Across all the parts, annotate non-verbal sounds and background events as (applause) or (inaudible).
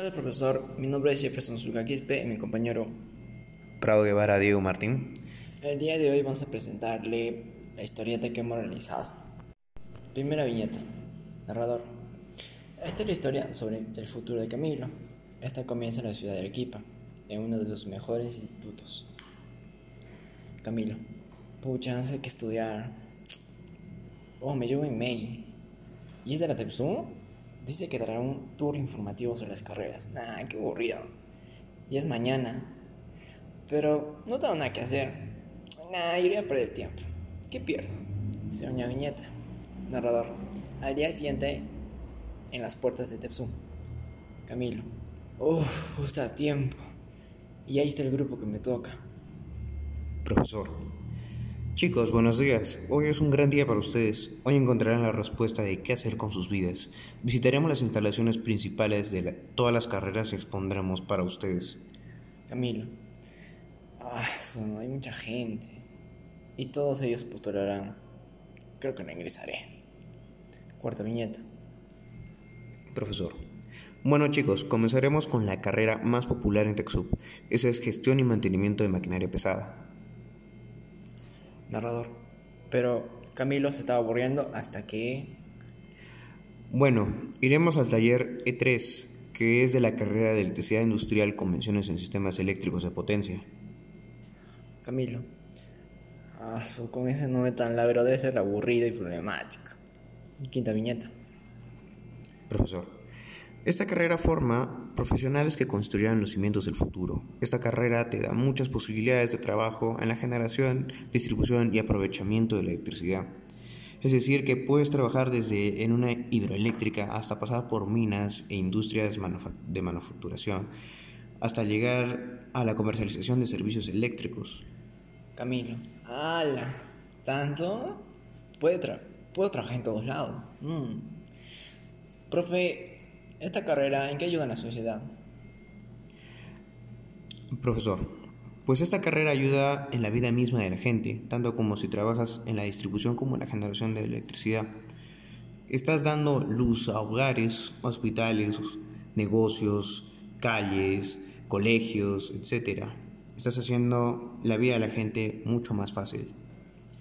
Hola profesor, mi nombre es Jefferson Zulgaquispe y mi compañero Prado Guevara Diego Martín. El día de hoy vamos a presentarle la historieta que hemos realizado. Primera viñeta. Narrador. Esta es la historia sobre el futuro de Camilo. Esta comienza en la ciudad de Arequipa, en uno de sus mejores institutos. Camilo. Pucha, no que estudiar. Oh, me llevo un email. ¿Y es de la Tepsum? Dice que dará un tour informativo sobre las carreras. Nah, qué aburrido. Y es mañana. Pero no tengo nada que hacer. Nah, iría a perder tiempo. ¿Qué pierdo? Se una viñeta. Narrador. Al día siguiente, en las puertas de Tepsum. Camilo. Uff, está tiempo. Y ahí está el grupo que me toca. Profesor. Chicos, buenos días. Hoy es un gran día para ustedes. Hoy encontrarán la respuesta de qué hacer con sus vidas. Visitaremos las instalaciones principales de todas las carreras y expondremos para ustedes. Camilo. Ah, hay mucha gente. Y todos ellos postularán. Creo que no ingresaré. Cuarta viñeta. Profesor. Bueno chicos, comenzaremos con la carrera más popular en TechSoup. Esa es gestión y mantenimiento de maquinaria pesada narrador. Pero Camilo se estaba aburriendo hasta que... Bueno, iremos al taller E3, que es de la carrera de electricidad industrial, convenciones en sistemas eléctricos de potencia. Camilo. Ah, con ese nombre tan largo debe ser aburrido y problemático. Quinta viñeta. Profesor. Esta carrera forma profesionales que construirán los cimientos del futuro. Esta carrera te da muchas posibilidades de trabajo en la generación, distribución y aprovechamiento de la electricidad. Es decir, que puedes trabajar desde en una hidroeléctrica hasta pasar por minas e industrias de manufacturación, hasta llegar a la comercialización de servicios eléctricos. Camilo, ¡hala! ¿Tanto? Puedo trabajar en todos lados. Mm. Profe, ¿Esta carrera en qué ayuda a la sociedad? Profesor, pues esta carrera ayuda en la vida misma de la gente, tanto como si trabajas en la distribución como en la generación de electricidad. Estás dando luz a hogares, hospitales, negocios, calles, colegios, etc. Estás haciendo la vida de la gente mucho más fácil.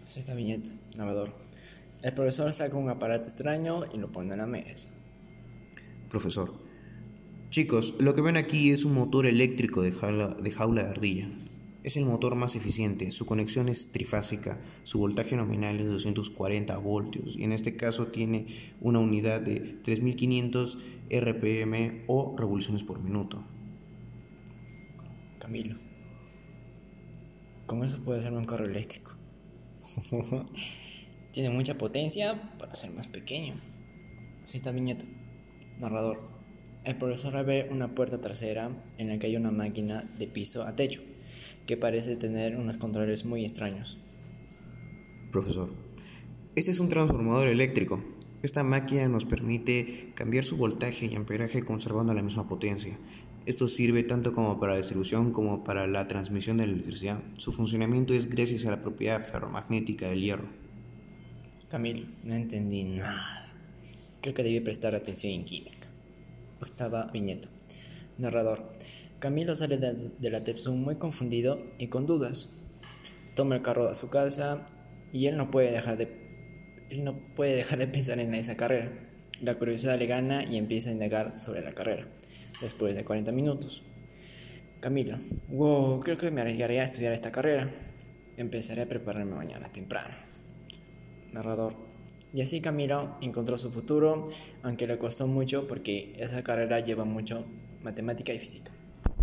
Esta viñeta, narrador. El profesor saca un aparato extraño y lo pone en la mesa. Profesor. Chicos, lo que ven aquí es un motor eléctrico de jaula, de jaula de ardilla. Es el motor más eficiente, su conexión es trifásica, su voltaje nominal es 240 voltios y en este caso tiene una unidad de 3500 RPM o revoluciones por minuto. Camilo, ¿cómo eso puede ser un carro eléctrico? (laughs) tiene mucha potencia para ser más pequeño. Así está viñeta. Narrador. El profesor ve una puerta trasera en la que hay una máquina de piso a techo, que parece tener unos controles muy extraños. Profesor. Este es un transformador eléctrico. Esta máquina nos permite cambiar su voltaje y amperaje conservando la misma potencia. Esto sirve tanto como para la distribución como para la transmisión de la electricidad. Su funcionamiento es gracias a la propiedad ferromagnética del hierro. Camilo, no entendí nada. Creo que debí prestar atención en química. Octava viñeta. Narrador. Camilo sale de, la Tepsum muy confundido y con dudas. Toma el carro a su casa y él no puede dejar de, él no puede dejar de pensar en esa carrera. La curiosidad le gana y empieza a indagar sobre la carrera. Después de 40 minutos. Camilo. Wow, creo que me arriesgaré a estudiar esta carrera. Empezaré a prepararme mañana temprano. Narrador. Y así Camilo encontró su futuro, aunque le costó mucho porque esa carrera lleva mucho matemática y física.